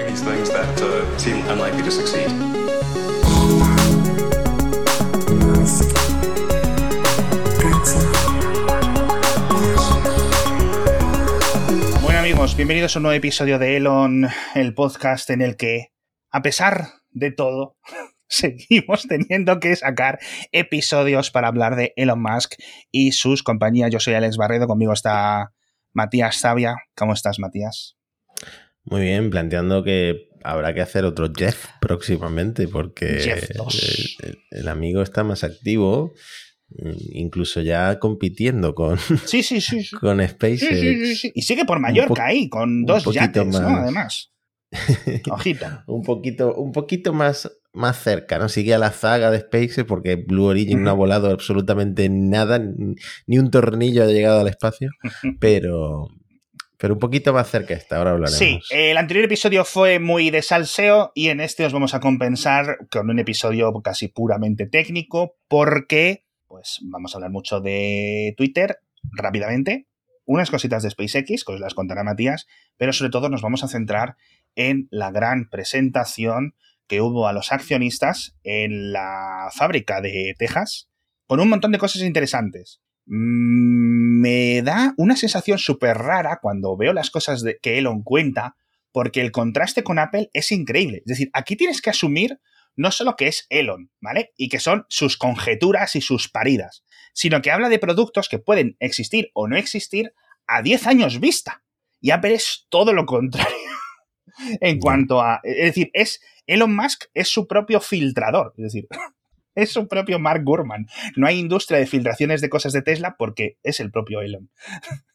doing these things that uh, seem unlikely to succeed. Bueno amigos, bienvenidos a un nuevo episodio de Elon, el podcast en el que, a pesar de todo, seguimos teniendo que sacar episodios para hablar de Elon Musk y sus compañías. Yo soy Alex Barredo, conmigo está Matías Zavia. ¿Cómo estás, Matías? Muy bien, planteando que habrá que hacer otro Jeff próximamente porque Jeff 2. el, el amigo está más activo, mm, incluso ya compitiendo con, Sí, sí, sí. sí. con SpaceX. sí. Y sigue por Mallorca ahí, con dos yates, ¿no? más. Además. Ojito. un poquito, un poquito más, más cerca, ¿no? Sigue a la zaga de SpaceX porque Blue Origin no ha volado absolutamente nada, ni un tornillo ha llegado al espacio, pero, pero un poquito más cerca está, ahora hablaremos. Sí, el anterior episodio fue muy de salseo y en este os vamos a compensar con un episodio casi puramente técnico porque pues vamos a hablar mucho de Twitter rápidamente, unas cositas de SpaceX, que os las contará Matías, pero sobre todo nos vamos a centrar en la gran presentación que hubo a los accionistas en la fábrica de Texas con un montón de cosas interesantes. Mm, Me da una sensación súper rara cuando veo las cosas de- que Elon cuenta, porque el contraste con Apple es increíble. Es decir, aquí tienes que asumir no solo que es Elon, ¿vale? Y que son sus conjeturas y sus paridas, sino que habla de productos que pueden existir o no existir a 10 años vista. Y Apple es todo lo contrario. en cuanto a. Es decir, es. Elon Musk es su propio filtrador. Es decir, es su propio Mark Gurman. No hay industria de filtraciones de cosas de Tesla porque es el propio Elon.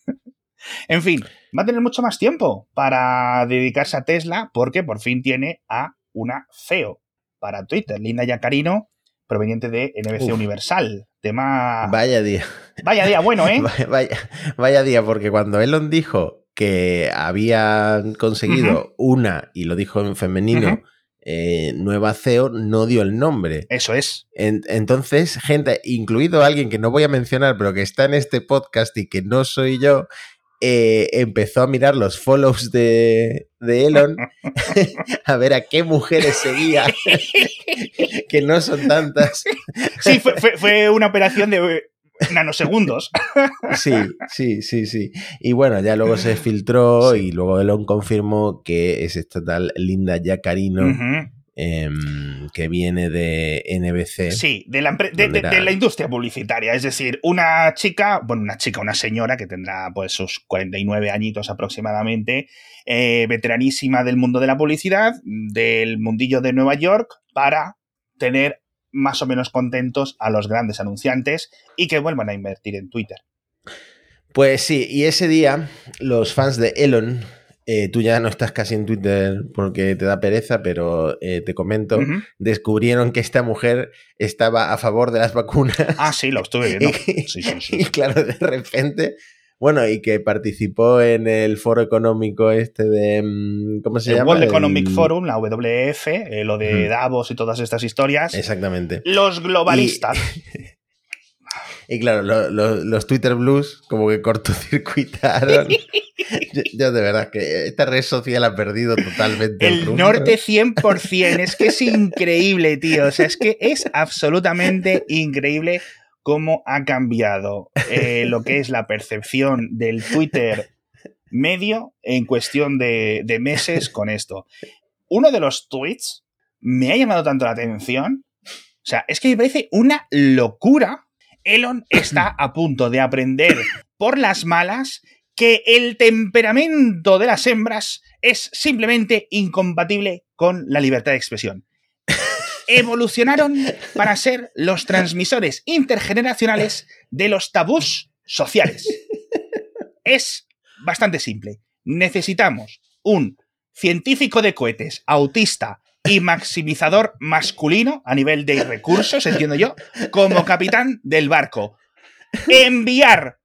en fin, va a tener mucho más tiempo para dedicarse a Tesla porque por fin tiene a una CEO para Twitter, Linda Yacarino, proveniente de NBC Uf. Universal. Tema. Vaya día. Vaya día bueno, ¿eh? Vaya, vaya- vaya día, porque cuando Elon dijo que habían conseguido una, y lo dijo en femenino. Eh, nueva CEO, no dio el nombre. Eso es. En- entonces, gente, incluido alguien que no voy a mencionar, pero que está en este podcast y que no soy yo, eh, empezó a mirar los follows de, de Elon a ver a qué mujeres seguía, que no son tantas. Sí, fue, fue- fue una operación de nanosegundos. Sí, sí, sí, sí. Y bueno, ya luego se filtró y luego Elon confirmó que es esta tal Linda Yacarino em, que viene de NBC. Sí, de la, empre- de, ¿Dónde de- era? de la industria publicitaria. Es decir, una chica, bueno, una chica, una señora que tendrá pues sus 49 añitos aproximadamente, eh, veteranísima del mundo de la publicidad, del mundillo de Nueva York, para tener más o menos contentos a los grandes anunciantes y que vuelvan a invertir en Twitter. Pues sí, y ese día los fans de Elon, eh, tú ya no estás casi en Twitter porque te da pereza, pero eh, te comento, descubrieron que esta mujer estaba a favor de las vacunas. Ah, sí, lo estuve viendo. Y, Sí, sí, sí. y claro, de repente, bueno, y que participó en el foro económico este de, mm, ¿cómo se El llama? World El- Economic Forum, la WF, eh, lo de. Davos y todas estas historias. Exactamente. Los globalistas. Y claro, lo- lo- los Twitter Blues como que cortocircuitaron. yo, yo de verdad que esta red social ha perdido totalmente El rumbo. norte 100%, es que es increíble, tío. O sea, es que es absolutamente increíble cómo ha cambiado eh, lo que es la percepción del Twitter medio en cuestión de, de meses con esto. Uno de los tweets me ha llamado tanto la atención. O sea, es que me parece una locura. Elon está a punto de aprender por las malas que el temperamento de las hembras es simplemente incompatible con la libertad de expresión. Evolucionaron para ser los transmisores intergeneracionales de los tabús sociales. Es bastante simple. Necesitamos un científico de cohetes, autista y maximizador masculino a nivel de recursos, entiendo yo, como capitán del barco. Enviar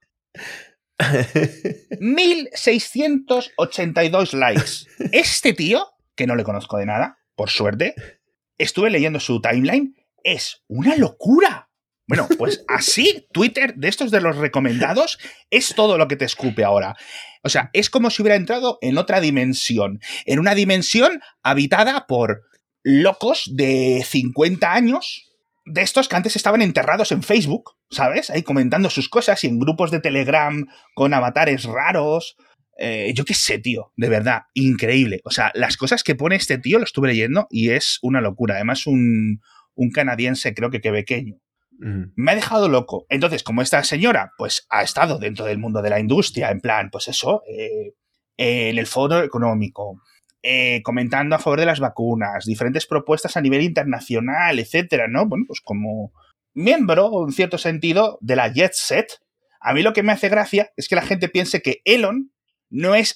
1682 likes. Este tío, que no le conozco de nada, por suerte, estuve leyendo su timeline, es una locura. Bueno, pues así Twitter, de estos de los recomendados, es todo lo que te escupe ahora. O sea, es como si hubiera entrado en otra dimensión, en una dimensión habitada por locos de 50 años, de estos que antes estaban enterrados en Facebook, ¿sabes? Ahí comentando sus cosas y en grupos de Telegram con avatares raros. Eh, yo qué sé, tío, de verdad, increíble. O sea, las cosas que pone este tío lo estuve leyendo y es una locura. Además, un, un canadiense, creo que quebequeño. Me ha dejado loco. Entonces, como esta señora, pues ha estado dentro del mundo de la industria, en plan, pues eso, eh, en el foro económico, eh, comentando a favor de las vacunas, diferentes propuestas a nivel internacional, etcétera, ¿no? Bueno, pues como miembro, en cierto sentido, de la Jet Set, a mí lo que me hace gracia es que la gente piense que Elon no es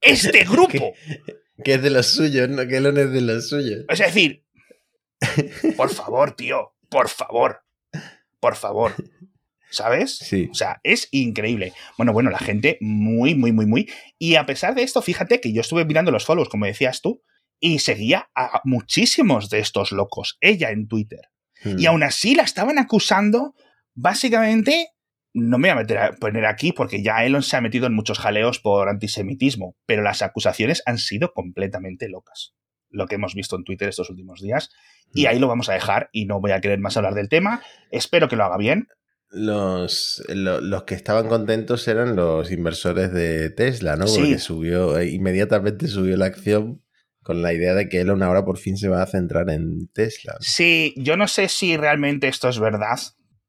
este grupo. que, es de los suyos, ¿no? Que Elon es de los suyos. Es decir, por favor, tío, por favor, por favor. ¿Sabes? Sí. O sea, es increíble. Bueno, bueno, la gente muy, muy, muy, muy. Y a pesar de esto, fíjate que yo estuve mirando los follows, como decías tú, y seguía a muchísimos de estos locos, ella en Twitter. Y hmm. aún así la estaban acusando, básicamente, no me voy a meter a poner aquí porque ya Elon se ha metido en muchos jaleos por antisemitismo, pero las acusaciones han sido completamente locas. Lo que hemos visto en Twitter estos últimos días. Y hmm. ahí lo vamos a dejar y no voy a querer más hablar del tema. Espero que lo haga bien los, los que estaban contentos eran los inversores de Tesla, ¿no? Porque subió, eh, inmediatamente subió la acción con la idea de que Elon ahora por fin se va a centrar en Tesla. Sí, yo no sé si realmente esto es verdad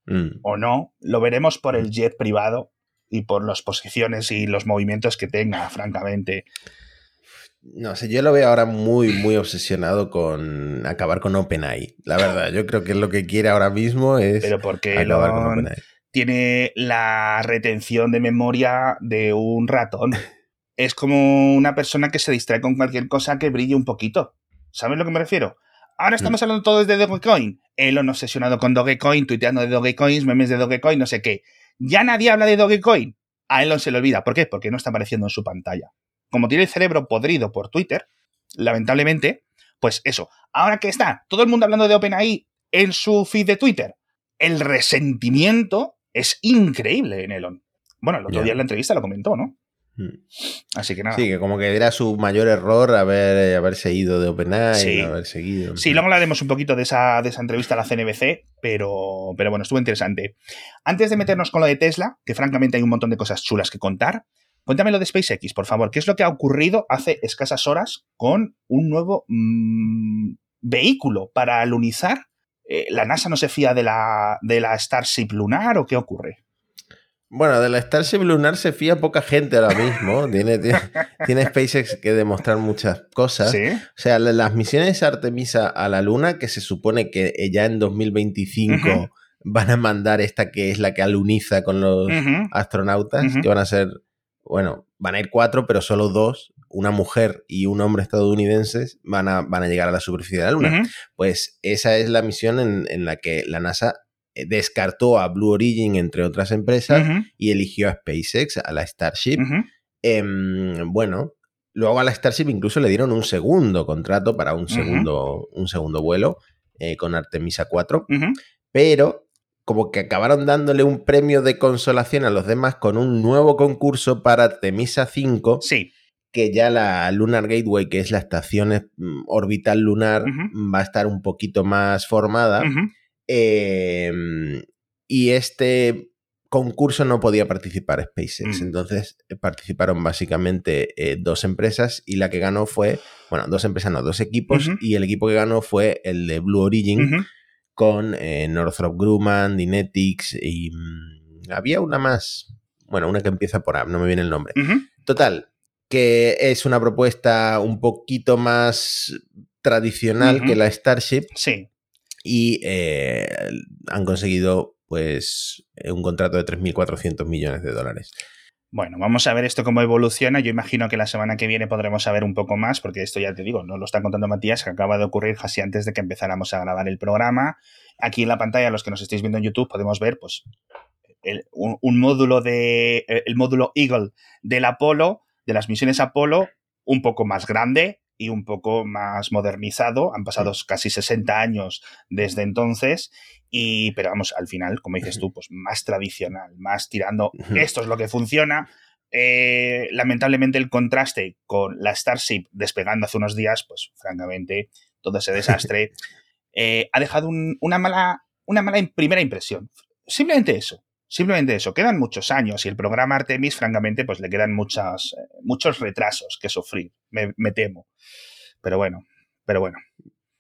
mm. o no. Lo veremos por el jet privado y por las posiciones y los movimientos que tenga, francamente. No sé, yo lo veo ahora muy, muy obsesionado con acabar con OpenAI. La verdad, yo creo que lo que quiere ahora mismo es Pero porque acabar con OpenAI. Tiene la retención de memoria de un ratón. es como una persona que se distrae con cualquier cosa que brille un poquito. ¿Sabes lo que me refiero? Ahora estamos mm. hablando todo de Dogecoin. Elon obsesionado con Dogecoin, tuiteando de Dogecoins, memes de Dogecoin, no sé qué. Ya nadie habla de Dogecoin. A Elon se le olvida. ¿Por qué? Porque no está apareciendo en su pantalla como tiene el cerebro podrido por Twitter, lamentablemente, pues eso. Ahora que está todo el mundo hablando de OpenAI en su feed de Twitter, el resentimiento es increíble en Elon. Bueno, el otro día en la entrevista lo comentó, ¿no? Hmm. Así que nada. Sí, que como que era su mayor error haber, eh, haberse ido de OpenAI, sí. haber seguido. Sí, luego hablaremos un poquito de esa, de esa entrevista a la CNBC, pero, pero bueno, estuvo interesante. Antes de meternos con lo de Tesla, que francamente hay un montón de cosas chulas que contar, Cuéntame lo de SpaceX, por favor. ¿Qué es lo que ha ocurrido hace escasas horas con un nuevo mm, vehículo para alunizar? Eh, ¿La NASA no se fía de la, de la Starship lunar o qué ocurre? Bueno, de la Starship Lunar se fía poca gente ahora mismo. tiene, tiene, SpaceX que demostrar muchas cosas. ¿Sí? O sea, las misiones Artemisa a la Luna, que se supone que ya en 2025 van a mandar esta que es la que aluniza con los astronautas, que van a ser bueno, van a ir cuatro, pero solo dos, una mujer y un hombre estadounidense, van a, van a llegar a la superficie de la Luna. Pues esa es la misión en, la que la NASA descartó a Blue Origin, entre otras empresas, y eligió a SpaceX, a la Starship. Em, bueno, luego a la Starship incluso le dieron un segundo contrato para un segundo, un segundo vuelo eh, con Artemisa 4, pero como que acabaron dándole un premio de consolación a los demás con un nuevo concurso para Temisa 5. Sí. Que ya la Lunar Gateway, que es la estación mm, orbital lunar, va a estar un poquito más formada. Em, y este concurso no podía participar SpaceX. Mm. Entonces eh, participaron básicamente eh, dos empresas y la que ganó fue, bueno, dos empresas, no, dos equipos. Y el equipo que ganó fue el de Blue Origin con eh, Northrop Grumman, Dynetics y mm, había una más, bueno, una que empieza por A, no me viene el nombre. Total, que es una propuesta un poquito más tradicional que la Starship. Sí. Y eh, han conseguido pues un contrato de 3.400 millones de dólares. Bueno, vamos a ver esto cómo evoluciona. Yo imagino que la semana que viene podremos saber un poco más, porque esto ya te digo, no lo está contando Matías, que acaba de ocurrir casi antes de que empezáramos a grabar el programa. Aquí en la pantalla, los que nos estéis viendo en YouTube, podemos ver, pues, un, módulo de. el módulo Eagle del Apolo, de las misiones Apolo, un poco más grande, y un poco más modernizado. Han pasado casi 60 años desde entonces, y, pero vamos, al final, como dices tú, pues más tradicional, más tirando, esto es lo que funciona. Eh, lamentablemente el contraste con la Starship despegando hace unos días, pues francamente, todo ese desastre eh, ha dejado una, mala, una mala primera impresión. Simplemente eso. Simplemente eso, quedan muchos años y el programa Artemis, francamente, pues le quedan muchas, eh, muchos retrasos que sufrir, me, temo. Pero bueno, pero bueno.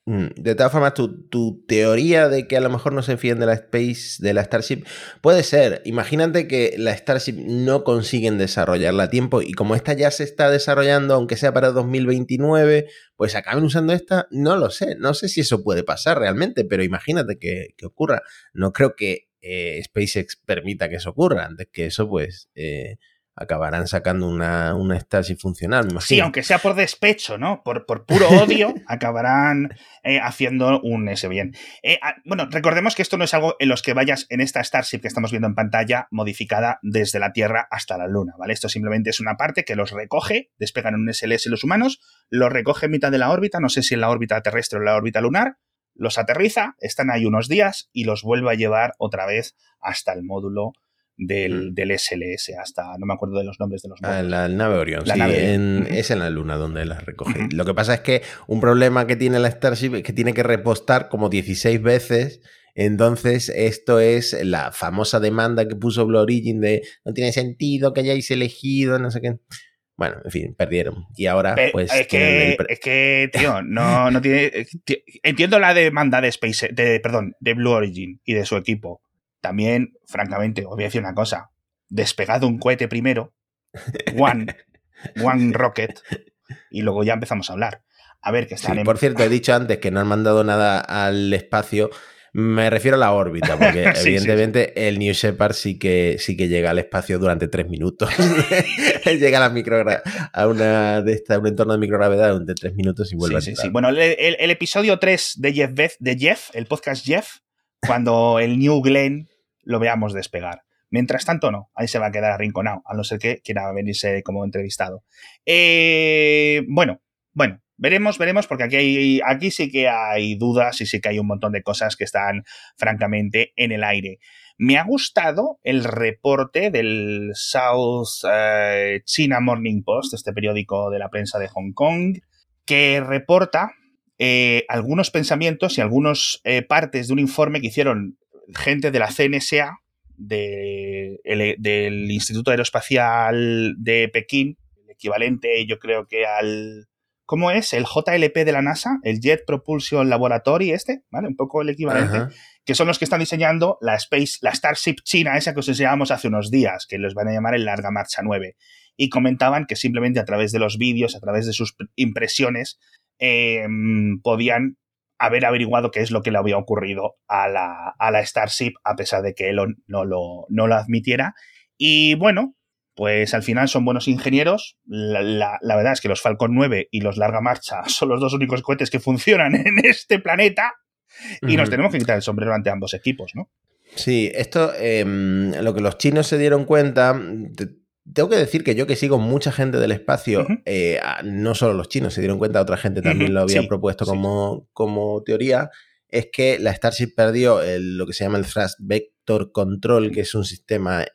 Mm, de todas formas, tu, teoría de que a lo mejor no se fíen de la Space, de la Starship, puede ser. Imagínate que la Starship no consiguen desarrollarla a tiempo y como esta ya se está desarrollando, aunque sea para 2029, pues acaben usando esta, no lo sé. No sé si eso puede pasar realmente, pero imagínate que, que ocurra. No creo que eh, SpaceX permita que eso ocurra. Antes que eso, pues eh, acabarán sacando una, una Starship funcional. sí, aunque sea por despecho, ¿no? Por, por puro odio, acabarán eh, haciendo un ese bien. bueno, recordemos que esto no es algo en los que vayas en esta Starship que estamos viendo en pantalla modificada desde la Tierra hasta la Luna, ¿vale? Esto simplemente es una parte que los recoge, despegan en un SLS los humanos, los recoge en mitad de la órbita, no sé si en la órbita terrestre o en la órbita lunar, los aterriza, están ahí unos días y los vuelve a llevar otra vez hasta el módulo del, mm. SLS, hasta, no me acuerdo de los nombres de los módulos. la, nave Orion, sí, es en la Luna donde las recoge. Lo que pasa es que un problema que tiene la Starship es que tiene que repostar como 16 veces. Entonces, esto es la famosa demanda que puso Blue Origin de no tiene sentido que hayáis elegido, no sé qué. Bueno, en fin, perdieron. Y ahora, pues. Es que, es que tío, no, no tiene. Entiendo la demanda de Space, de, perdón, de Blue Origin y de su equipo. También, francamente, os voy a decir una cosa. Despegado un cohete primero, One, One Rocket, y luego ya empezamos a hablar. A ver, que están en... Por cierto, he dicho antes que no han mandado nada al espacio me refiero a la órbita, porque evidentemente el New Shepard sí que, sí que llega al espacio durante tres minutos. llega a, la a una de esta, un entorno de microgravedad durante tres minutos y vuelve a sí, sí. Bueno, el, episodio 3 de Jeff, de Jeff, el podcast Jeff, cuando el New Glenn lo veamos despegar. Mientras tanto, no, ahí se va a quedar arrinconado, a no ser que quiera venirse como entrevistado. Eh, bueno, bueno, Veremos, veremos, porque aquí, hay, aquí sí que hay dudas y sí que hay un montón de cosas que están francamente en el aire. Me ha gustado el reporte del South eh, China Morning Post, este periódico de la prensa de Hong Kong, que reporta eh, algunos pensamientos y algunas eh, partes de un informe que hicieron gente de la CNSA, del Instituto Aeroespacial de Pekín, el equivalente yo creo que al ¿Cómo es? El JLP de la NASA, el Jet Propulsion Laboratory este, ¿vale? Un poco el equivalente. Que son los que están diseñando la Space, la Starship China, esa que os enseñábamos hace unos días, que los van a llamar el Larga Marcha 9. Y comentaban que simplemente a través de los vídeos, a través de sus impresiones, em, podían haber averiguado qué es lo que le había ocurrido a la, a la Starship, a pesar de que Elon no lo, no lo admitiera. Y bueno, pues al final son buenos ingenieros. La, verdad es que los Falcon 9 y los Larga Marcha son los dos únicos cohetes que funcionan en este planeta y nos tenemos que quitar el sombrero ante ambos equipos, ¿no? Sí, esto, em, lo que los chinos se dieron cuenta, tengo que decir que yo que sigo mucha gente del espacio, eh, no solo los chinos se dieron cuenta, otra gente también lo había propuesto como, como teoría, es que la Starship perdió lo que se llama el Thrust Vector Control, que es un sistema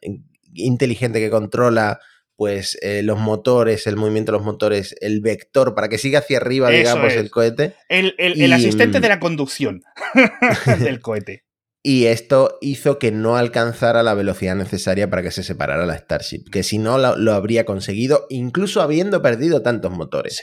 inteligente que controla pues eh, los motores, el movimiento de los motores, el vector para que siga hacia arriba, digamos, el cohete. El, asistente de la conducción del cohete. Y esto hizo que no alcanzara la velocidad necesaria para que se separara la Starship, que si no lo, habría conseguido, incluso habiendo perdido tantos motores.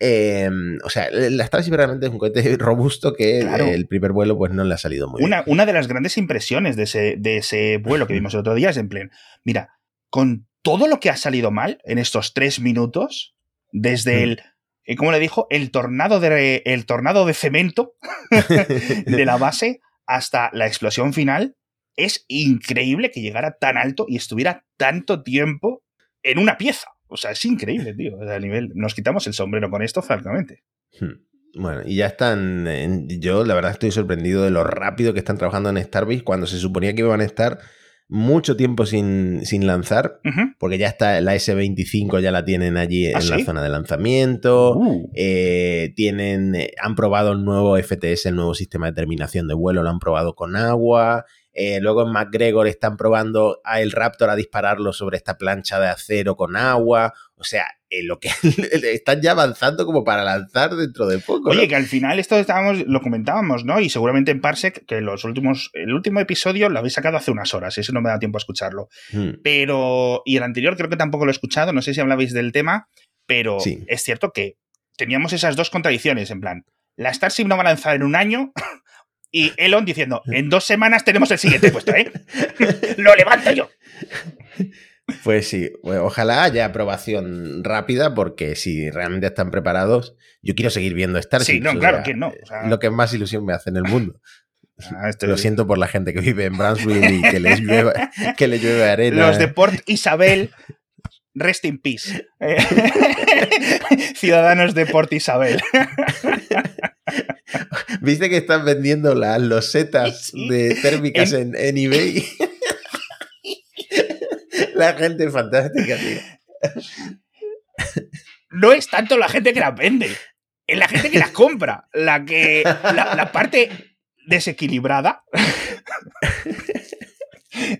Em, o sea, la Starship realmente es un cohete robusto que el primer vuelo pues no le ha salido muy una, bien. Una de las grandes impresiones de ese, de ese vuelo que vimos el otro día es en plan, mira, con todo lo que ha salido mal en estos tres minutos, desde el, eh, ¿cómo le dijo? El tornado de, el tornado de cemento de la base hasta la explosión final, es increíble que llegara tan alto y estuviera tanto tiempo en una pieza. O sea, es increíble, tío. A nivel, nos quitamos el sombrero con esto, francamente. Hmm. Bueno, y ya están. yo, la verdad, estoy sorprendido de lo rápido que están trabajando en Starbase cuando se suponía que iban a estar mucho tiempo sin, sin lanzar, porque ya está la S25, ya la tienen allí ¿Ah, en la zona de lanzamiento. Uh. Eh, tienen, eh, han probado el nuevo FTS, el nuevo sistema de terminación de vuelo, lo han probado con agua. Eh, luego en McGregor están probando a el Raptor a dispararlo sobre esta plancha de acero con agua. O sea, eh, lo que están ya avanzando como para lanzar dentro de poco. Oye, ¿no? que al final esto estábamos, lo comentábamos, ¿no? Y seguramente en Parsec, que los últimos, el último episodio lo habéis sacado hace unas horas, eso no me da tiempo a escucharlo. Hmm. Pero, y el anterior creo que tampoco lo he escuchado, no sé si hablabais del tema, pero Sí. es cierto que teníamos esas dos contradicciones, en plan, la Starship no va a lanzar en un año y Elon diciendo, en dos semanas tenemos el siguiente puesto, ¿eh? lo levanto yo. Pues sí, bueno, ojalá haya aprobación rápida porque si realmente están preparados, yo quiero seguir viendo Starship. Sí, no, claro, ¿quién no? O sea- lo que más ilusión me hace en el mundo. Ah, esto Lo es- siento por la gente que vive en Brownsville y que les llueve, que le llueve arena. Los de Port Isabel, rest in peace. Eh, Ciudadanos de Port Isabel. ¿Viste que están vendiendo las losetas de térmicas en, en eBay? la gente fantástica, tío. No es tanto la gente que las vende, es la gente que las compra, la que la, la parte desequilibrada.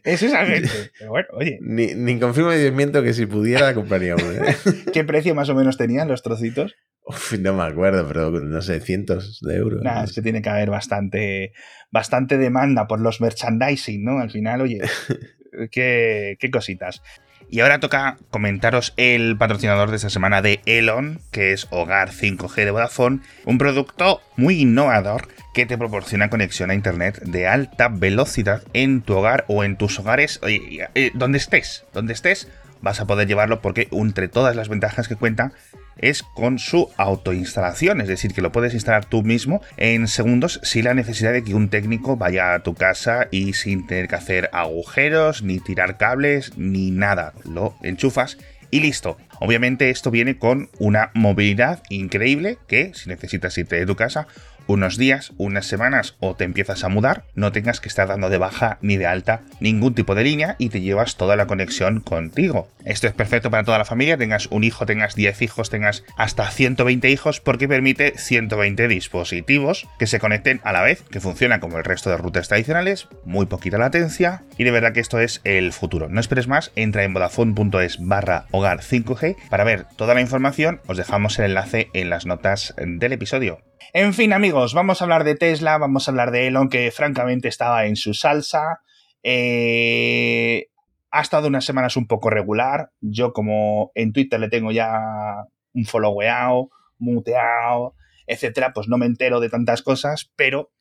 Es esa gente. Pero bueno, oye, Ni, ni confirmo ni desmiento que si pudiera la compraría uno, ¿eh? ¿qué precio más o menos tenían los trocitos? Uf, no me acuerdo, pero no sé, cientos de euros. Nada, es que tiene que haber bastante, bastante demanda por los merchandising, ¿no? Al final, oye, qué, qué cositas. Y ahora toca comentaros el patrocinador de esta semana de Elon, que es Hogar 5G de Vodafone, un producto muy innovador que te proporciona conexión a internet de alta velocidad en tu hogar o en tus hogares, eh, donde estés, donde estés, vas a poder llevarlo porque entre todas las ventajas que cuenta es con su autoinstalación, es decir, que lo puedes instalar tú mismo en segundos sin la necesidad de que un técnico vaya a tu casa y sin tener que hacer agujeros, ni tirar cables, ni nada. Lo enchufas y listo. Obviamente esto viene con una movilidad increíble que si necesitas irte de tu casa unos días, unas semanas o te empiezas a mudar, no tengas que estar dando de baja ni de alta ningún tipo de línea y te llevas toda la conexión contigo. Esto es perfecto para toda la familia, tengas un hijo, tengas 10 hijos, tengas hasta 120 hijos porque permite 120 dispositivos que se conecten a la vez, que funcionan como el resto de rutas tradicionales, muy poquita latencia y de verdad que esto es el futuro. No esperes más, entra en vodafone.es barra hogar 5G para ver toda la información, os dejamos el enlace en las notas del episodio. En fin, amigos, vamos a hablar de Tesla, vamos a hablar de Elon, que francamente estaba en su salsa. Eh, ha estado unas semanas un poco regular. Yo, como en Twitter le tengo ya un followeado, muteado, etcétera, pues no me entero de tantas cosas, pero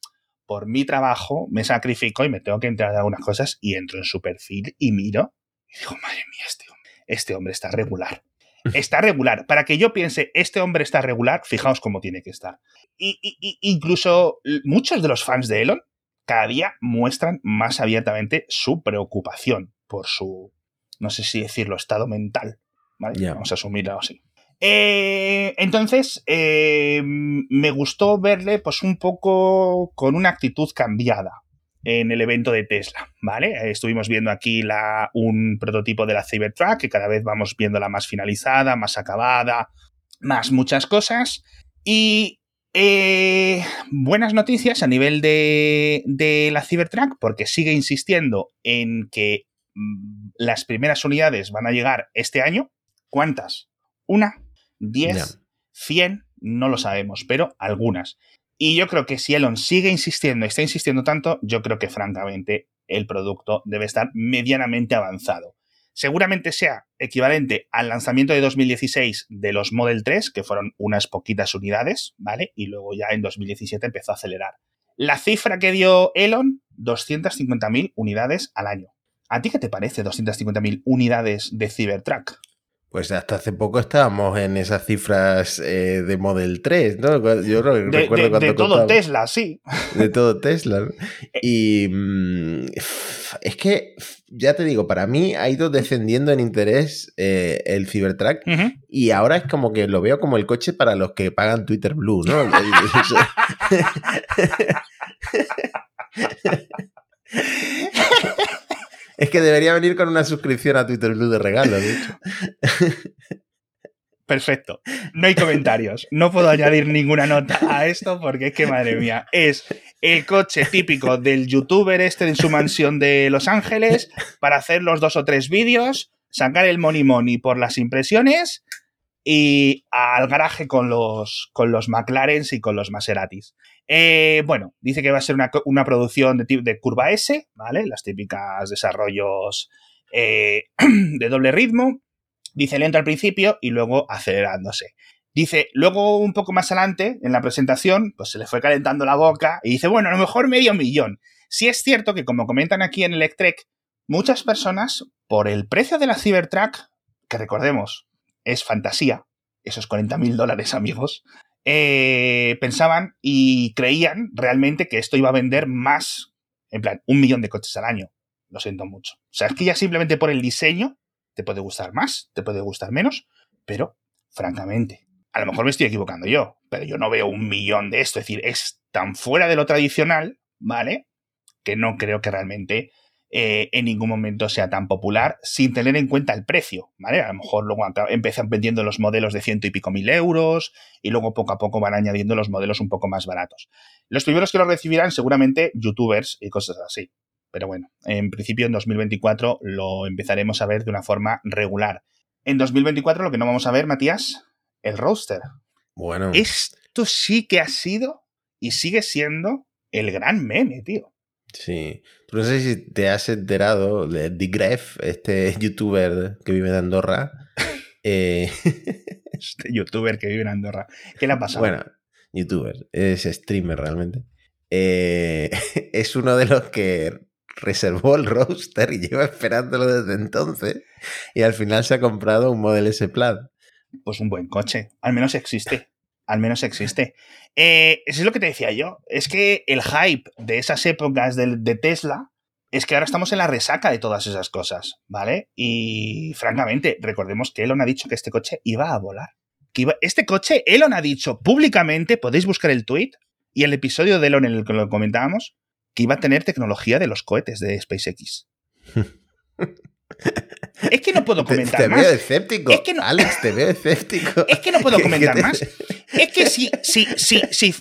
por mi trabajo me sacrifico y me tengo que enterar de algunas cosas y entro en su perfil y miro y digo, madre mía, este hombre, este hombre está regular. Está regular. Para que yo piense, este hombre está regular, fijaos cómo tiene que estar. Y, incluso muchos de los fans de Elon cada día muestran más abiertamente su preocupación por su, no sé si decirlo, estado mental. Vamos a asumirlo así. Eh, entonces, eh, me gustó verle pues un poco con una actitud cambiada en el evento de Tesla, ¿vale? Eh, Estuvimos viendo aquí la, un prototipo de la Cybertruck, que cada vez vamos viéndola más finalizada, más acabada, más muchas cosas. Y eh, buenas noticias a nivel de, de la Cybertruck, porque sigue insistiendo en que mm, las primeras unidades van a llegar este año. ¿Cuántas? ¿Una? ¿Diez? ¿Cien? No lo sabemos, pero algunas. Y yo creo que si Elon sigue insistiendo, está insistiendo tanto, yo creo que francamente el producto debe estar medianamente avanzado. Seguramente sea equivalente al lanzamiento de 2016 de los Model 3, que fueron unas poquitas unidades, ¿vale? Y luego ya en 2017 empezó a acelerar. La cifra que dio Elon, 250.000 unidades al año. ¿A ti qué te parece 250.000 unidades de Cybertruck? Pues hasta hace poco estábamos en esas cifras eh, de Model 3, ¿no? Yo De, recuerdo de- cuando de todo Tesla, sí. De todo Tesla. ¿no? Y mm, es que, ya te digo, para mí ha ido descendiendo en interés eh, el Cybertruck y ahora es como que lo veo como el coche para los que pagan Twitter Blue, ¿no? Es que debería venir con una suscripción a Twitter Blue de regalo, de hecho. Perfecto. No hay comentarios. No puedo añadir ninguna nota a esto porque es que, madre mía, es el coche típico del youtuber este en su mansión de Los Ángeles para hacer los dos o tres vídeos, sacar el money money por las impresiones y al garaje con los, con los McLarens y con los Maseratis. Eh, bueno, dice que va a ser una, producción de, de, curva S, ¿vale? Las típicas desarrollos eh, de doble ritmo. Dice lento al principio y luego acelerándose. Dice, luego un poco más adelante, en la presentación, pues se le fue calentando la boca y dice, bueno, a lo mejor medio millón. Si es cierto que, como comentan aquí en Electrek, muchas personas, por el precio de la Cybertruck, que recordemos, es fantasía, esos 40 mil dólares, amigos, eh, pensaban y creían realmente que esto iba a vender más, en plan, un millón de coches al año. Lo siento mucho. O sea, es que ya simplemente por el diseño te puede gustar más, te puede gustar menos, pero, francamente, a lo mejor me estoy equivocando yo, pero yo no veo un millón de esto. Es decir, es tan fuera de lo tradicional, ¿vale? Que no creo que realmente eh, en ningún momento sea tan popular sin tener en cuenta el precio, ¿vale? A lo mejor luego empiezan vendiendo los modelos de ciento y pico mil euros y luego poco a poco van añadiendo los modelos un poco más baratos. Los primeros que lo recibirán seguramente youtubers y cosas así. Pero bueno, en principio en 2024 lo empezaremos a ver de una forma regular. En 2024 lo que no vamos a ver, Matías, el roster. Bueno. Esto sí que ha sido y sigue siendo el gran meme, tío. Sí. No sé si te has enterado de Digref, este youtuber que vive en Andorra. Eh, este youtuber que vive en Andorra. ¿Qué le ha pasado? Bueno, youtuber, es streamer realmente. Eh, es uno de los que reservó el roster y lleva esperándolo desde entonces. Y al final se ha comprado un Model S Plaid. Pues un buen coche. Al menos existe al menos existe. Eh, eso es lo que te decía yo. Es que el hype de esas épocas de, Tesla es que ahora estamos en la resaca de todas esas cosas, ¿vale? Y francamente, recordemos que Elon ha dicho que este coche iba a volar. Que este coche, Elon ha dicho públicamente, podéis buscar el tweet y el episodio de Elon en el que lo comentábamos, que iba a tener tecnología de los cohetes de SpaceX. Es que no puedo comentar te más. Veo escéptico. Es que no... Alex, te veo escéptico. Es que no puedo comentar más. Es que si, si, si, si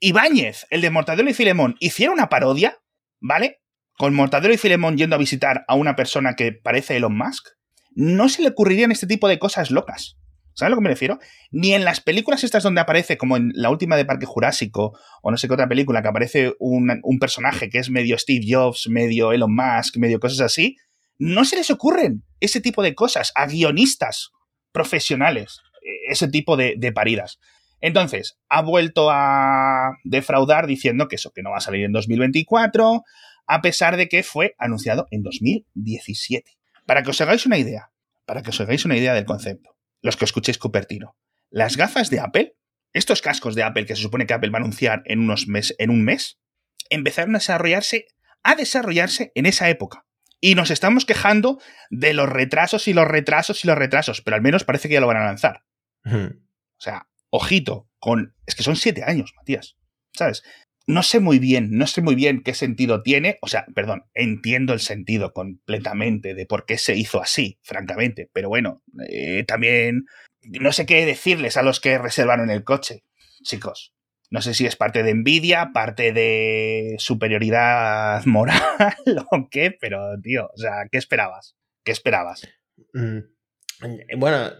Ibáñez, el de Mortadelo y Filemón, hiciera una parodia, ¿vale? Con Mortadelo y Filemón yendo a visitar a una persona que parece Elon Musk, no se le ocurrirían este tipo de cosas locas. ¿Sabes a lo que me refiero? Ni en las películas estas donde aparece, como en la última de Parque Jurásico, o no sé qué otra película, que aparece un, un personaje que es medio Steve Jobs, medio Elon Musk, medio cosas así, no se les ocurren ese tipo de cosas a guionistas profesionales, e, ese tipo de, paridas. Entonces, ha vuelto a defraudar diciendo que eso, que no va a salir en 2024, a pesar de que fue anunciado en 2017. Para que os hagáis una idea, para que os hagáis una idea del concepto, los que escuchéis Cupertino, las gafas de Apple, estos cascos de Apple que se supone que Apple va a anunciar en, unos meses, en un mes, empezaron a desarrollarse, a desarrollarse en esa época. Y nos estamos quejando de los retrasos y los retrasos y los retrasos, pero al menos parece que ya lo van a lanzar. O sea, ojito, con. Es que son siete años, Matías. ¿Sabes? No sé muy bien, no sé muy bien qué sentido tiene. O sea, perdón, entiendo el sentido completamente de por qué se hizo así, francamente. Pero bueno, eh, también no sé qué decirles a los que reservaron el coche. Chicos, no sé si es parte de envidia, parte de superioridad moral o qué, pero tío, o sea, ¿qué esperabas? ¿Qué esperabas? Mm, bueno,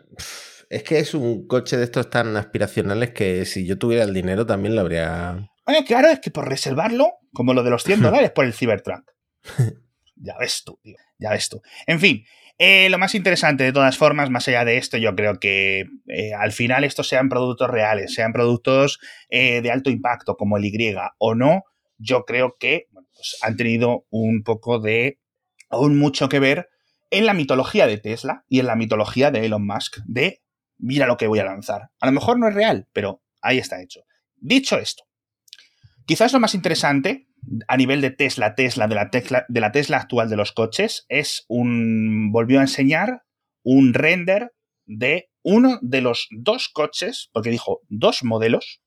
es que es un coche de estos tan aspiracionales que si yo tuviera el dinero también lo habría. Oye, claro, es que por reservarlo, como lo de los 100 dólares por el Cybertruck. ya ves tú, tío, ya ves tú. En fin, eh, lo más interesante, de todas formas, más allá de esto, yo creo que eh, al final estos sean productos reales, sean productos eh, de alto impacto como el Y o no, yo creo que pues han tenido un poco de, aún mucho que ver en la mitología de Tesla y en la mitología de Elon Musk, de mira lo que voy a lanzar. A lo mejor no es real, pero ahí está hecho. Dicho esto, quizás lo más interesante a nivel de Tesla, Tesla, de la Tesla, de la Tesla actual de los coches, es un. volvió a enseñar un render de uno de los dos coches, porque dijo dos modelos,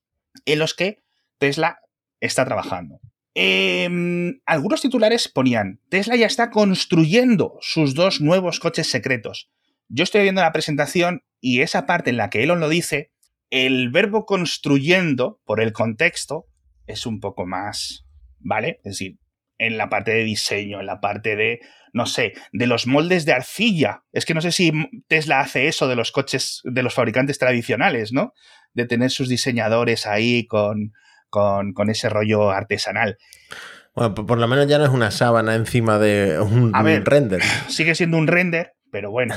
en los que Tesla está trabajando. Em, algunos titulares ponían, Tesla ya está construyendo sus dos nuevos coches secretos. Yo estoy viendo la presentación y esa parte en la que Elon lo dice, el verbo construyendo, por el contexto, es un poco más, ¿vale? Es decir, en la parte de diseño, en la parte de, no sé, de los moldes de arcilla. Es que no sé si Tesla hace eso de los coches, de los fabricantes tradicionales, ¿no? De tener sus diseñadores ahí con, con, con ese rollo artesanal. Bueno, por lo menos ya no es una sábana encima de un, render. Sigue siendo un render, pero bueno.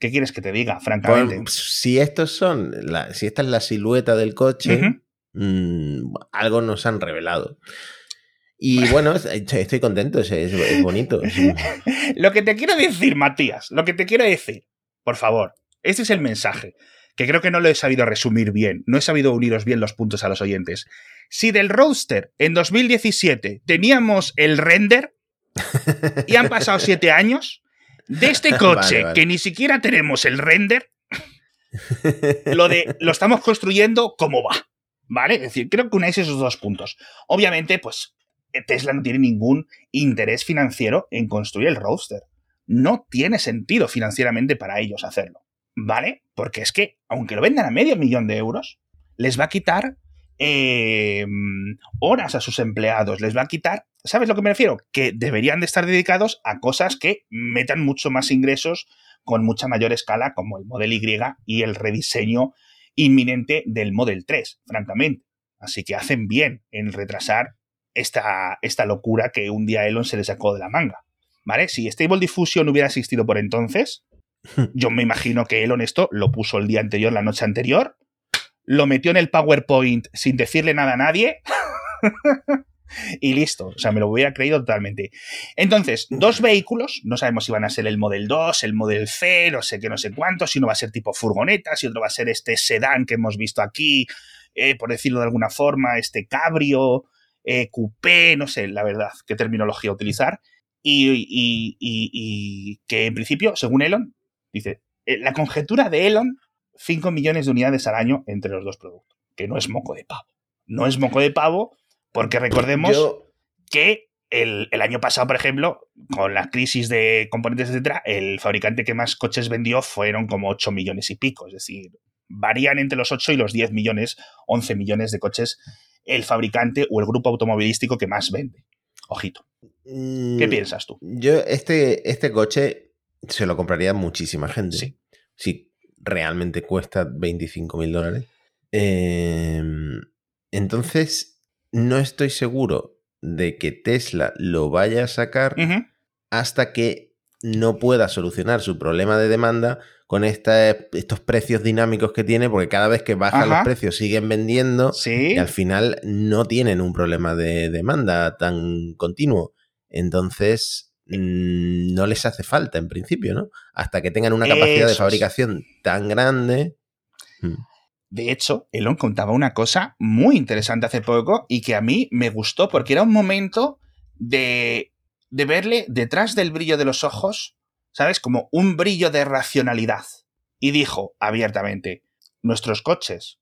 ¿Qué quieres que te diga, francamente? Pues, si estos son, si esta es la silueta del coche, mm, algo nos han revelado. Y bueno, estoy contento, es, bonito. lo que te quiero decir, Matías, lo que te quiero decir, por favor, este es el mensaje, que creo que no lo he sabido resumir bien, no he sabido uniros bien los puntos a los oyentes. Si del roadster en 2017 teníamos el render y han pasado siete años, de este coche que ni siquiera tenemos el render, lo de lo estamos construyendo como va. ¿Vale? Es decir, creo que unáis esos dos puntos. Obviamente, pues Tesla no tiene ningún interés financiero en construir el roadster. No tiene sentido financieramente para ellos hacerlo. ¿Vale? Porque es que, aunque lo vendan a medio millón de euros, les va a quitar eh, horas a sus empleados, les va a quitar, ¿sabes lo que me refiero? Que deberían de estar dedicados a cosas que metan mucho más ingresos con mucha mayor escala, como el Model Y y el rediseño inminente del Model 3, francamente. Así que hacen bien en retrasar esta, esta locura que un día Elon se le sacó de la manga. ¿Vale? Si Stable Diffusion hubiera existido por entonces, yo me imagino que Elon esto lo puso el día anterior, la noche anterior, lo metió en el PowerPoint sin decirle nada a nadie. y listo, o sea, me lo hubiera creído totalmente. Entonces, dos vehículos, no sabemos si van a ser el Model 2, el Model C, no sé qué, no sé cuánto, si uno va a ser tipo furgoneta, si otro va a ser este sedán que hemos visto aquí, eh, por decirlo de alguna forma, este cabrio, eh, coupé, no sé, la verdad, qué terminología utilizar. Y, y, que en principio, según Elon, dice, eh, la conjetura de Elon 5 millones de unidades al año entre los dos productos, que no es moco de pavo. No es moco de pavo porque recordemos que el, año pasado, por ejemplo, con la crisis de componentes, etcétera, el fabricante que más coches vendió fueron como 8 millones y pico. Es decir, varían entre los 8 y los 10 millones, 11 millones de coches el fabricante o el grupo automovilístico que más vende. Ojito. ¿Qué mm, piensas tú? Yo, este, este coche se lo compraría muchísima gente. Sí. Sí, realmente cuesta 25 mil dólares. Em, entonces, no estoy seguro de que Tesla lo vaya a sacar hasta que no pueda solucionar su problema de demanda con estos precios dinámicos que tiene, porque cada vez que bajan los precios siguen vendiendo y al final no tienen un problema de demanda tan continuo. Entonces, Mm, no les hace falta en principio, ¿no? Hasta que tengan una capacidad de fabricación tan grande. Mm. De hecho, Elon contaba una cosa muy interesante hace poco y que a mí me gustó porque era un momento de, de verle detrás del brillo de los ojos, ¿sabes? Como un brillo de racionalidad. Y dijo abiertamente, nuestros coches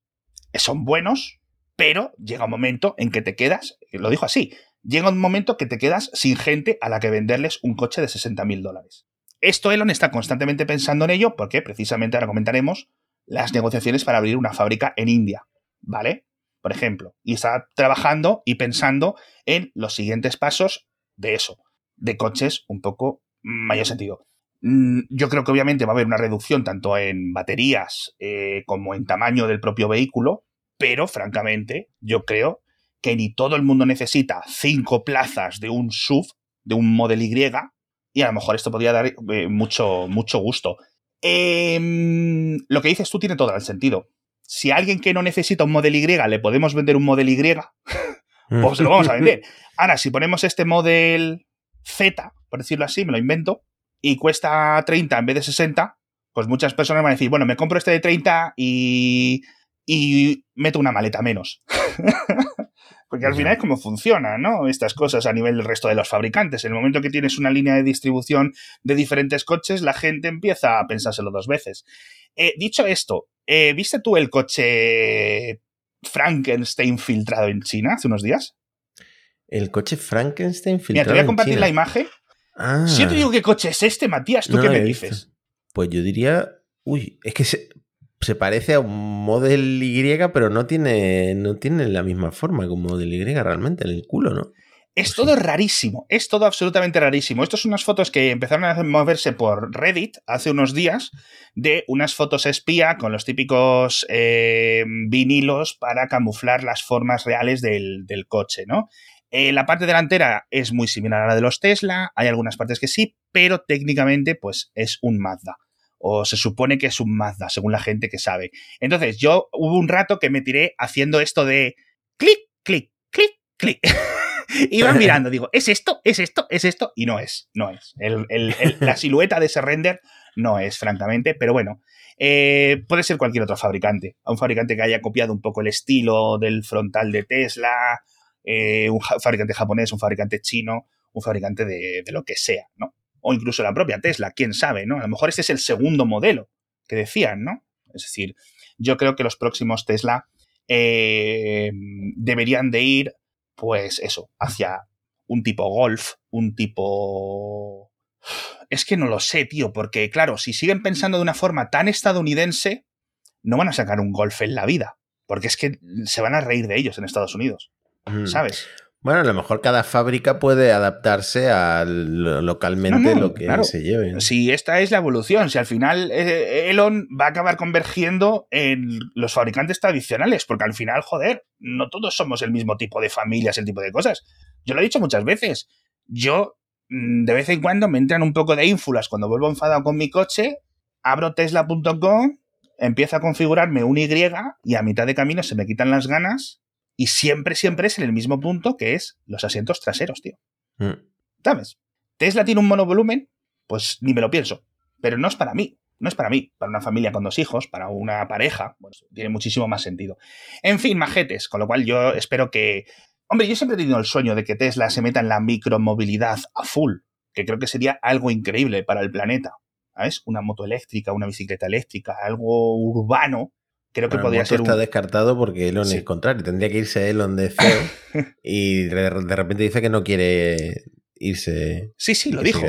son buenos, pero llega un momento en que te quedas, lo dijo así, llega un momento que te quedas sin gente a la que venderles un coche de 60 mil dólares. Esto Elon está constantemente pensando en ello porque precisamente ahora comentaremos las negociaciones para abrir una fábrica en India, ¿vale? Por ejemplo, y está trabajando y pensando en los siguientes pasos de eso, de coches un poco mayor sentido. Mm, yo creo que obviamente va a haber una reducción tanto en baterías eh, como en tamaño del propio vehículo, pero francamente yo creo que ni todo el mundo necesita cinco plazas de un SUV, de un Model Y, y a lo mejor esto podría dar eh, mucho, mucho gusto. Em, lo que dices tú tiene todo el sentido. Si a alguien que no necesita un Model Y le podemos vender un Model Y, pues lo vamos a vender. Ahora, si ponemos este Model Z, por decirlo así, me lo invento, y cuesta 30 en vez de 60, pues muchas personas van a decir, bueno, me compro este de 30 y, y meto una maleta menos. Porque al final es como funcionan, ¿no? Estas cosas a nivel del resto de los fabricantes. En el momento que tienes una línea de distribución de diferentes coches, la gente empieza a pensárselo dos veces. Eh, dicho esto, eh, ¿viste tú el coche Frankenstein filtrado en China hace unos días? El coche Frankenstein Mira, te voy a compartir la imagen. Ah, Si yo te digo qué coche es este, Matías, ¿tú no qué me visto. dices? Pues yo diría. Uy, es que se, se parece a un Model Y, pero no tiene, no tiene la misma forma como Model Y realmente, en el culo, ¿no? Es todo rarísimo, es todo absolutamente rarísimo. Estas son unas fotos que empezaron a moverse por Reddit hace unos días de unas fotos espía con los típicos eh, vinilos para camuflar las formas reales del, del coche, ¿no? Eh, la parte delantera es muy similar a la de los Tesla, hay algunas partes que sí, pero técnicamente pues es un Mazda. O se supone que es un Mazda, según la gente que sabe. Entonces, yo hubo un rato que me tiré haciendo esto de clic, clic, clic, clic. Iba mirando, digo, ¿es esto? ¿Es esto? ¿Es esto? Y no es, no es. La silueta de ese render no es, francamente, pero bueno, eh, puede ser cualquier otro fabricante. Un fabricante que haya copiado un poco el estilo del frontal de Tesla, eh, un fabricante japonés, un fabricante chino, un fabricante de, de lo que sea, ¿no? O incluso la propia Tesla, quién sabe, ¿no? A lo mejor este es el segundo modelo que decían, ¿no? Es decir, yo creo que los próximos Tesla eh, deberían de ir, pues eso, hacia un tipo Golf, un tipo... Es que no lo sé, tío, porque claro, si siguen pensando de una forma tan estadounidense, no van a sacar un Golf en la vida, porque es que se van a reír de ellos en Estados Unidos. ¿Sabes? Bueno, a lo mejor cada fábrica puede adaptarse a lo- localmente No, no, lo que claro. se lleve. Si esta es la evolución, si al final eh, Elon va a acabar convergiendo en los fabricantes tradicionales, porque al final, joder, no todos somos el mismo tipo de familias, el tipo de cosas. Yo lo he dicho muchas veces. Yo, mm, de vez en cuando, me entran un poco de ínfulas cuando vuelvo enfadado con mi coche, abro tesla.com, empiezo a configurarme un Y y a mitad de camino se me quitan las ganas y siempre, siempre es en el mismo punto que es los asientos traseros, tío. Mm. ¿Sabes? Tesla tiene un monovolumen, pues ni me lo pienso. Pero no es para mí. No es para mí. Para una familia con dos hijos, para una pareja, pues tiene muchísimo más sentido. En fin, majetes. Con lo cual yo espero que. Hombre, yo siempre he tenido el sueño de que Tesla se meta en la micromovilidad a full. Que creo que sería algo increíble para el planeta. ¿Sabes? Una moto eléctrica, una bicicleta eléctrica, algo urbano. Creo que Bueno, podría ser está un. descartado porque Elon Sí. es contrario. Tendría que irse Elon de CEO y de, de repente dice que no quiere irse. Sí, sí, lo dijo.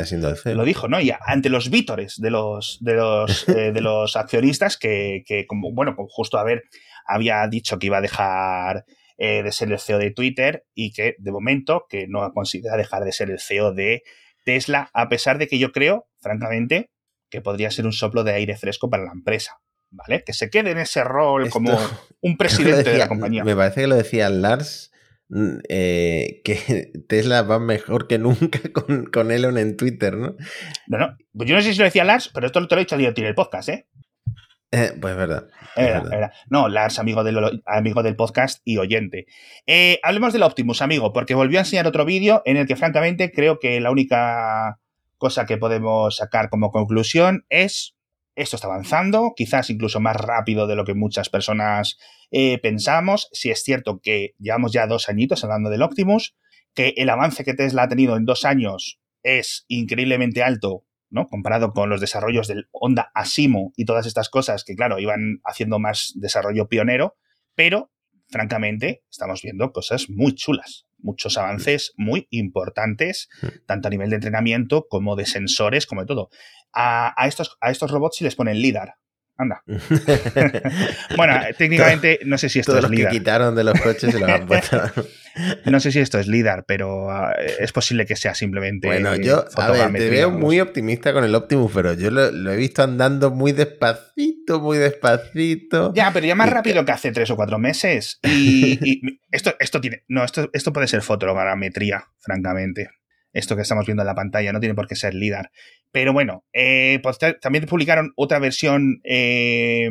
Lo dijo, ¿no? Y ante los vítores de los, de los, eh, de los accionistas que, que, como, bueno, como justo a ver, había dicho que iba a dejar eh, de ser el CEO de Twitter y que de momento que no considera dejar de ser el CEO de Tesla, a pesar de que yo creo, francamente, que podría ser un soplo de aire fresco para la empresa, ¿vale? Que se quede en ese rol Esto- como un presidente de la compañía. Me parece que lo decía Lars. mm, eh, que Tesla va mejor que nunca con, con Elon en Twitter, ¿no? No, no, pues yo no sé si lo decía Lars, pero esto te lo he dicho a en el podcast, ¿eh? Eh, pues es verdad. es Era, verdad. era. No, Lars, amigo del, amigo del podcast y oyente. Eh, hablemos del Optimus, amigo, porque volvió a enseñar otro vídeo en el que, francamente, creo que la única cosa que podemos sacar como conclusión es esto está avanzando, quizás incluso más rápido de lo que muchas personas eh, pensamos. Si es cierto que llevamos ya dos añitos hablando del Optimus, que el avance que Tesla ha tenido en dos años es increíblemente alto, ¿no? Comparado con los desarrollos del Honda Asimo y todas estas cosas que, claro, iban haciendo más desarrollo pionero, pero, francamente, estamos viendo cosas muy chulas, muchos avances muy importantes, tanto a nivel de entrenamiento como de sensores, como de todo. A, a estos, a estos robots sí les ponen LIDAR. Anda. Bueno, técnicamente no sé si esto Todos es los que quitaron de los coches se los han puesto. No sé si esto es LIDAR, pero ah, es posible que sea simplemente. Bueno, yo, a ver, te veo muy optimista con el Optimus, pero yo lo, lo he visto andando muy despacito, muy despacito. Ya, pero ya más rápido que hace tres o cuatro meses. Y, y esto, esto tiene. No, esto, esto puede ser fotogrametría, francamente. Esto que estamos viendo en la pantalla no tiene por qué ser LIDAR. Pero bueno, eh, pues ta- también publicaron otra versión. eh,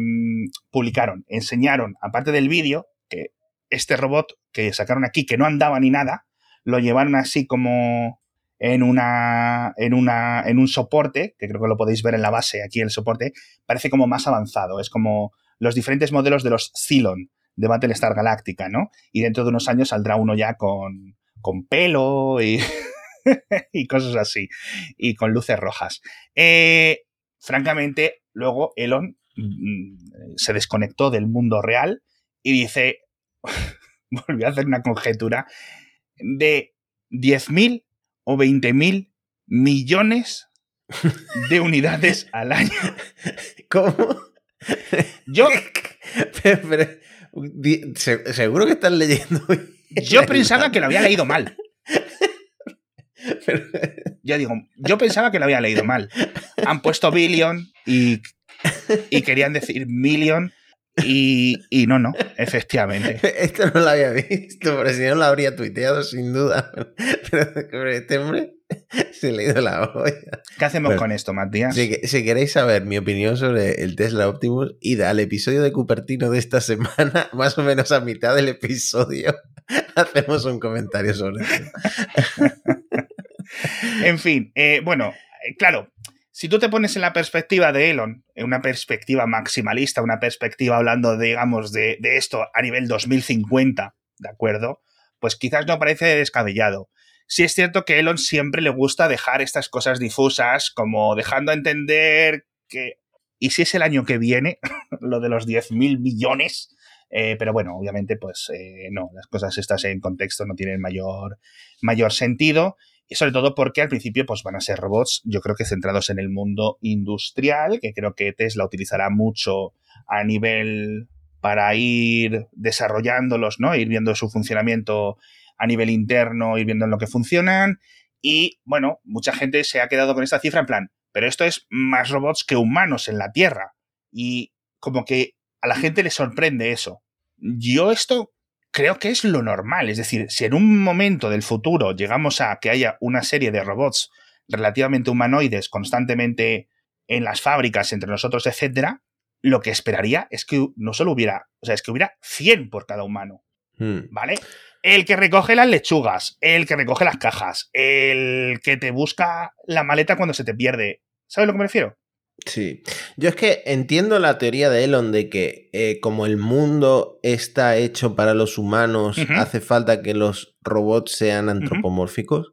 publicaron, enseñaron, aparte del vídeo, que este robot que sacaron aquí, que no andaba ni nada, lo llevaron así como en una. en una. en un soporte, que creo que lo podéis ver en la base, aquí el soporte, parece como más avanzado. Es como los diferentes modelos de los Cylon de Battlestar Galactica, ¿no? Y dentro de unos años saldrá uno ya con, con pelo y, y cosas así, y con luces rojas. Eh, francamente, luego Elon mm, se desconectó del mundo real y dice, volvió a hacer una conjetura de 10.000 o 20.000 millones de unidades al año. ¿Cómo? Yo, Pero- pero, seguro que estás leyendo. yo pensaba que lo había leído mal. Pero- Ya digo, yo pensaba que lo había leído mal. Han puesto billion y, y querían decir million y, y no, no, efectivamente. Esto no lo había visto, pero si no lo habría tuiteado sin duda. Pero, pero este hombre se le ha ido la olla. ¿Qué hacemos Bueno, con esto, Matías? Si, si queréis saber mi opinión sobre el Tesla Optimus, id al episodio de Cupertino de esta semana, más o menos a mitad del episodio, hacemos un comentario sobre eso. En fin, eh, bueno, eh, claro, si tú te pones en la perspectiva de Elon, en una perspectiva maximalista, una perspectiva hablando, digamos, de, esto a nivel 2050, ¿de acuerdo? Pues quizás no parece descabellado. Sí es cierto que Elon siempre le gusta dejar estas cosas difusas, como dejando a entender que... ¿Y si es el año que viene? lo de los 10.000 billones. Eh, pero bueno, obviamente, pues no, las cosas estas en contexto no tienen mayor, mayor sentido. Y sobre todo porque al principio pues, van a ser robots, yo creo que centrados en el mundo industrial, que creo que Tesla utilizará mucho a nivel para ir desarrollándolos, ¿no? Ir viendo su funcionamiento a nivel interno, ir viendo en lo que funcionan. Y bueno, mucha gente se ha quedado con esta cifra en plan, pero esto es más robots que humanos en la Tierra. Y como que a la gente le sorprende eso. Yo esto creo que es lo normal. Es decir, si en un momento del futuro llegamos a que haya una serie de robots relativamente humanoides constantemente en las fábricas, entre nosotros, etcétera, lo que esperaría es que no solo hubiera, o sea, es que hubiera 100 por cada humano, Hmm. ¿vale? El que recoge las lechugas, el que recoge las cajas, el que te busca la maleta cuando se te pierde. ¿Sabes a lo que me refiero? Sí. Yo es que entiendo la teoría de Elon de que eh, como el mundo está hecho para los humanos, hace falta que los robots sean antropomórficos,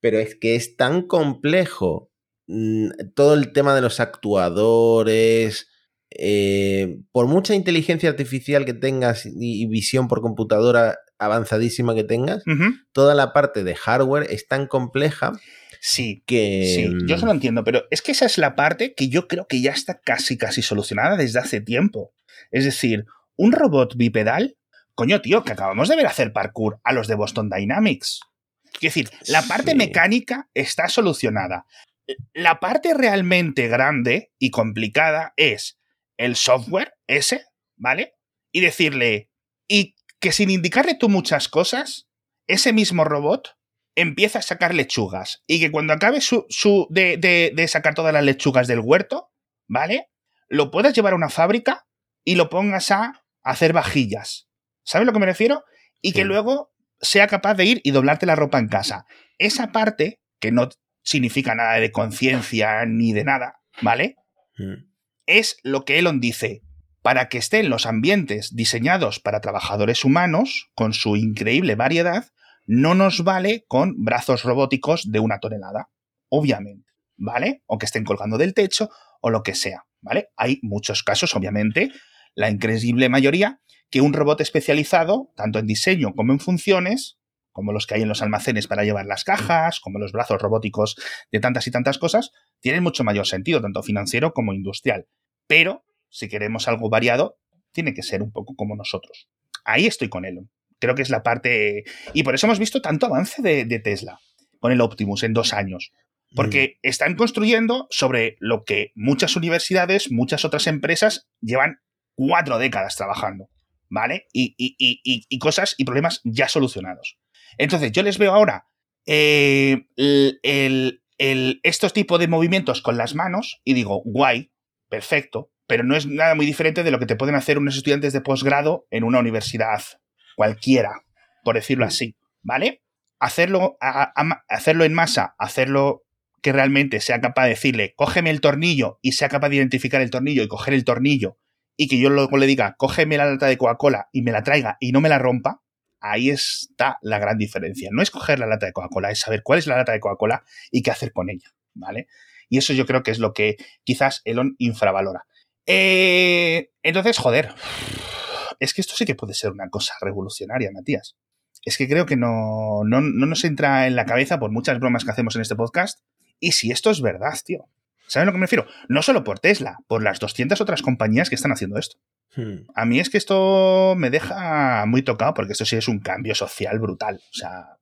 pero es que es tan complejo mm, todo el tema de los actuadores. eh, por mucha inteligencia artificial que tengas y, y visión por computadora avanzadísima que tengas, toda la parte de hardware es tan compleja Sí, que... Sí, yo eso lo entiendo, pero es que esa es la parte que yo creo que ya está casi, casi solucionada desde hace tiempo. Es decir, un robot bipedal, coño, tío, que acabamos de ver hacer parkour a los de Boston Dynamics. Es decir, la parte Sí. mecánica está solucionada. La parte realmente grande y complicada es el software ese, ¿vale? Y decirle, y que sin indicarle tú muchas cosas, ese mismo robot empieza a sacar lechugas y que cuando acabe su, su de, de- de sacar todas las lechugas del huerto, ¿vale? Lo puedas llevar a una fábrica y lo pongas a hacer vajillas. ¿Sabes a lo que me refiero? Y que luego sea capaz de ir y doblarte la ropa en casa. Esa parte, que no significa nada de conciencia ni de nada, ¿vale? mm, es lo que Elon dice. Para que estén los ambientes diseñados para trabajadores humanos, con su increíble variedad, no nos vale con brazos robóticos de una tonelada, obviamente, ¿vale? O que estén colgando del techo o lo que sea, ¿vale? Hay muchos casos, obviamente, la increíble mayoría, que un robot especializado, tanto en diseño como en funciones, como los que hay en los almacenes para llevar las cajas, como los brazos robóticos de tantas y tantas cosas, tienen mucho mayor sentido, tanto financiero como industrial. Pero, si queremos algo variado, tiene que ser un poco como nosotros. Ahí estoy con Elon. Creo que es la parte... Y por eso hemos visto tanto avance de, de Tesla con el Optimus en dos años. Porque están construyendo sobre lo que muchas universidades, muchas otras empresas llevan cuatro décadas trabajando, ¿vale? Y, y- y- y- y cosas y problemas ya solucionados. Entonces, yo les veo ahora eh, el- el- el- estos tipos de movimientos con las manos y digo, guay, perfecto, pero no es nada muy diferente de lo que te pueden hacer unos estudiantes de posgrado en una universidad cualquiera, por decirlo así, ¿vale? Hacerlo, a- a- hacerlo en masa, hacerlo que realmente sea capaz de decirle, cógeme el tornillo y sea capaz de identificar el tornillo y coger el tornillo y que yo luego le diga, cógeme la lata de Coca-Cola y me la traiga y no me la rompa, ahí está la gran diferencia. No es coger la lata de Coca-Cola, es saber cuál es la lata de Coca-Cola y qué hacer con ella, ¿vale? Y eso yo creo que es lo que quizás Elon infravalora. Eh, entonces, joder, es que esto sí que puede ser una cosa revolucionaria, Matías. es que creo que no, no, no nos entra en la cabeza por muchas bromas que hacemos en este podcast. Y si esto es verdad, tío. ¿Saben a lo que me refiero? No solo por Tesla, por las 200 otras compañías que están haciendo esto. Hmm. A mí es que esto me deja muy tocado porque esto sí es un cambio social brutal. O sea,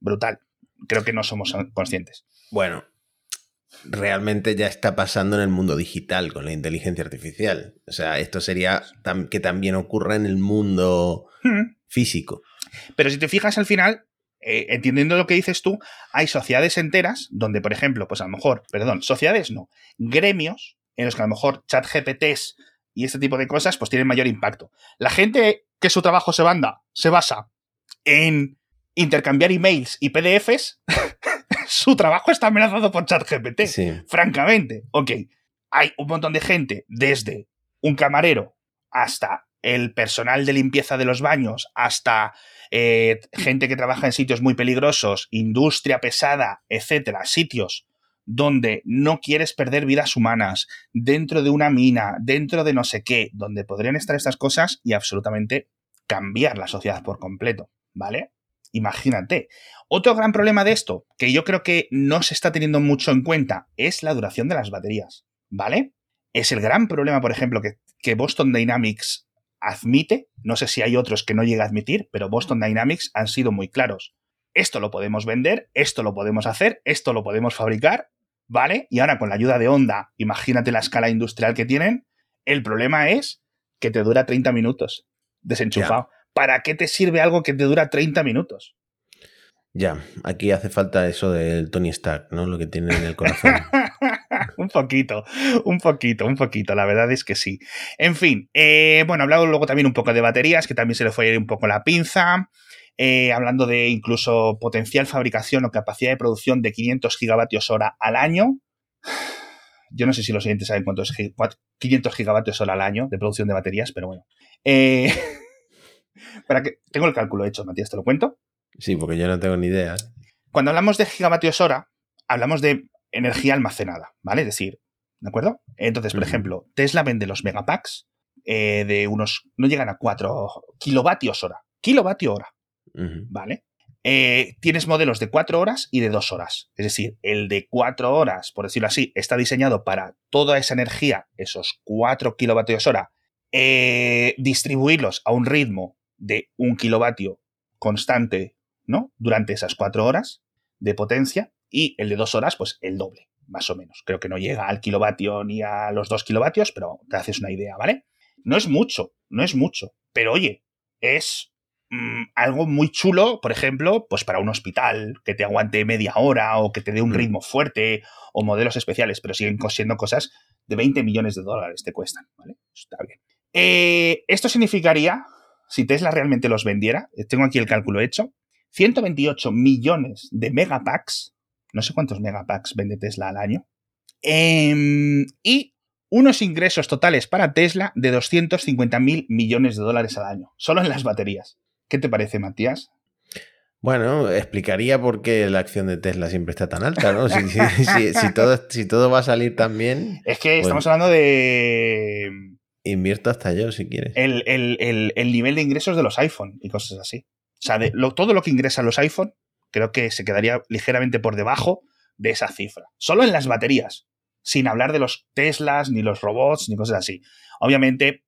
brutal. Creo que no somos conscientes. Bueno, realmente ya está pasando en el mundo digital con la inteligencia artificial. O sea, esto sería tam- que también ocurra en el mundo Hmm. físico. Pero si te fijas al final, eh, entendiendo lo que dices tú, hay sociedades enteras donde, por ejemplo, pues a lo mejor, perdón, sociedades no, gremios en los que a lo mejor chat GPTs y este tipo de cosas pues tienen mayor impacto. La gente que su trabajo se banda, se basa en intercambiar emails y PDFs, su trabajo está amenazado por chat GPT. Sí. Francamente, ok, hay un montón de gente, desde un camarero hasta el personal de limpieza de los baños, hasta eh, gente que trabaja en sitios muy peligrosos, industria pesada, etcétera, sitios donde no quieres perder vidas humanas, dentro de una mina, dentro de no sé qué, donde podrían estar estas cosas y absolutamente cambiar la sociedad por completo, ¿vale? Imagínate. Otro gran problema de esto, que yo creo que no se está teniendo mucho en cuenta, es la duración de las baterías, ¿vale? Es el gran problema, por ejemplo, que, Boston Dynamics admite, no sé si hay otros que no llega a admitir, pero Boston Dynamics han sido muy claros. Esto lo podemos vender, esto lo podemos hacer, esto lo podemos fabricar, ¿vale? Y ahora con la ayuda de Honda, imagínate la escala industrial que tienen, el problema es que te dura 30 minutos desenchufado. ¿Para qué te sirve algo que te dura 30 minutos? Ya, aquí hace falta eso del Tony Stark, ¿no? Lo que tiene en el corazón. un poquito, un poquito, un poquito, la verdad es que sí. En fin, eh, bueno, hablado luego también un poco de baterías, que también se le fue un poco la pinza. Eh, hablando de incluso potencial fabricación o capacidad de producción de 500 gigavatios hora al año. Yo no sé si los siguientes saben cuánto es 500 gigavatios hora al año de producción de baterías, pero bueno. Eh, para que tengo el cálculo hecho, Matías, te lo cuento. Sí, porque yo no tengo ni idea. Cuando hablamos de gigavatios hora, hablamos de energía almacenada, ¿vale? Es decir, ¿de acuerdo? Entonces, por ejemplo, Tesla vende los megapacks eh, de unos, no llegan a 4 kilovatios hora, kilovatio hora. ¿vale? Eh, tienes modelos de 4 horas y de 2 horas. Es decir, el de 4 horas, por decirlo así, está diseñado para toda esa energía, esos 4 kilovatios hora, eh, distribuirlos a un ritmo de un kilovatio constante, ¿no? Durante esas 4 horas de potencia. Y el de 2 horas, pues el doble, más o menos. Creo que no llega al kilovatio ni a los 2 kilovatios, pero te haces una idea, ¿vale? No es mucho, no es mucho. Pero oye, es mm, algo muy chulo, por ejemplo, pues para un hospital que te aguante media hora o que te dé un Mm. ritmo fuerte o modelos especiales, pero siguen siendo cosas de 20 millones de dólares te cuestan, ¿vale? Está bien. Eh, esto significaría, si Tesla realmente los vendiera, eh, tengo aquí el cálculo hecho, 128 millones de megapacks, no sé cuántos megapacks vende Tesla al año, em, y unos ingresos totales para Tesla de 250 mil millones de dólares al año, solo en las baterías. ¿Qué te parece, Matías? Bueno, explicaría por qué la acción de Tesla siempre está tan alta, ¿no? Si, si- si- si todo, si todo va a salir tan bien, Es que estamos hablando de invierto hasta yo si quieres. el, el- el- el nivel de ingresos de los iPhone y cosas así. O sea, todo lo que ingresan los iPhone, creo que se quedaría ligeramente por debajo de esa cifra. Solo en las baterías, sin hablar de los Teslas, ni los robots, ni cosas así. Obviamente,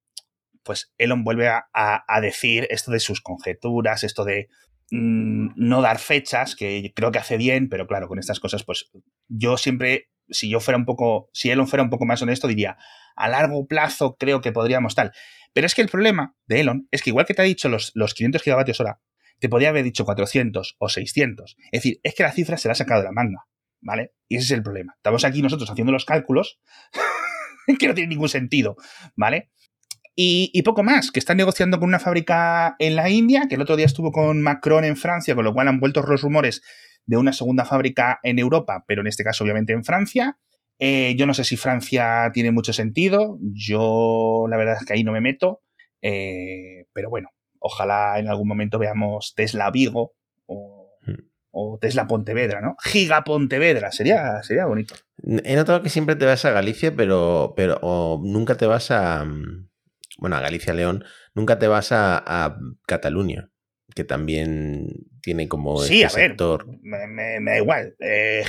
pues Elon vuelve a, a- a decir esto de sus conjeturas, esto de mm, no dar fechas, que creo que hace bien, pero claro, con estas cosas, pues yo siempre, si yo fuera un poco, si Elon fuera un poco más honesto, diría, a largo plazo creo que podríamos tal. Pero es que el problema de Elon es que igual que te ha dicho los, los 500 gigavatios hora, te podría haber dicho 400 o 600. Es decir, es que la cifra se la ha sacado de la manga, ¿vale? Y ese es el problema. Estamos aquí nosotros haciendo los cálculos que no tienen ningún sentido, ¿vale? Y, y poco más, que están negociando con una fábrica en la India, que el otro día estuvo con Macron en Francia, con lo cual han vuelto los rumores de una segunda fábrica en Europa, pero en este caso obviamente en Francia. Eh, yo no sé si Francia tiene mucho sentido, yo la verdad es que ahí no me meto, eh, pero bueno, ojalá en algún momento veamos Tesla Vigo o, Hmm. o Tesla Pontevedra, ¿no? Giga Pontevedra, sería, sería bonito. He notado que siempre te vas a Galicia, pero, pero o nunca te vas a. mm, Bueno, a Galicia, León, nunca te vas a, a Cataluña. Que también tiene como sí, este a ver, sector. Me, me- me da igual. Eh,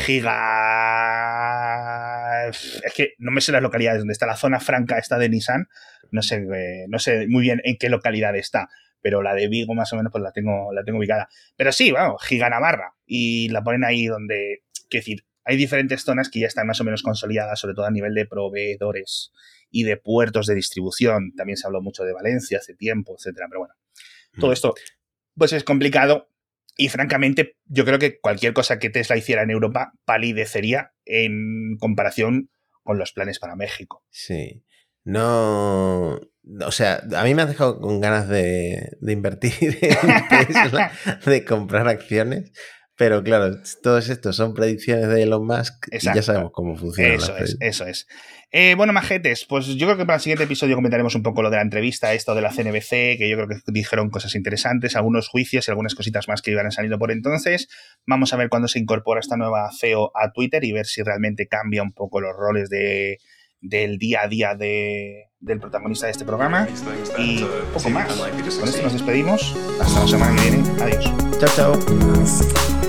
Giga. Es que no me sé las localidades donde está la zona franca esta de Nissan. No sé, eh, no sé muy bien en qué localidad está. Pero la de Vigo, más o menos, pues la tengo, la tengo ubicada. Pero sí, vamos, Giga Navarra. Y la ponen ahí donde. Quiero decir, hay diferentes zonas que ya están más o menos consolidadas, sobre todo a nivel de proveedores y de puertos de distribución. También se habló mucho de Valencia hace tiempo, etcétera. Pero bueno, todo Mm. esto pues es complicado y francamente yo creo que cualquier cosa que Tesla hiciera en Europa palidecería en comparación con los planes para México. Sí. No. O sea, a mí me has dejado con ganas de, de invertir en Tesla, de comprar acciones. Pero claro, todos estos son predicciones de Elon Musk y ya Exacto. sabemos cómo funcionan Eso es, eso es. Eh, bueno, majetes, pues yo creo que para el siguiente episodio comentaremos un poco lo de la entrevista, esto de la CNBC, que yo creo que dijeron cosas interesantes, algunos juicios y algunas cositas más que iban saliendo por entonces. Vamos a ver cuándo se incorpora esta nueva CEO a Twitter y ver si realmente cambia un poco los roles de, del día a día de- del protagonista de este programa. Y poco más. Con esto nos despedimos. Hasta la semana que viene. Adiós. Chao, chao.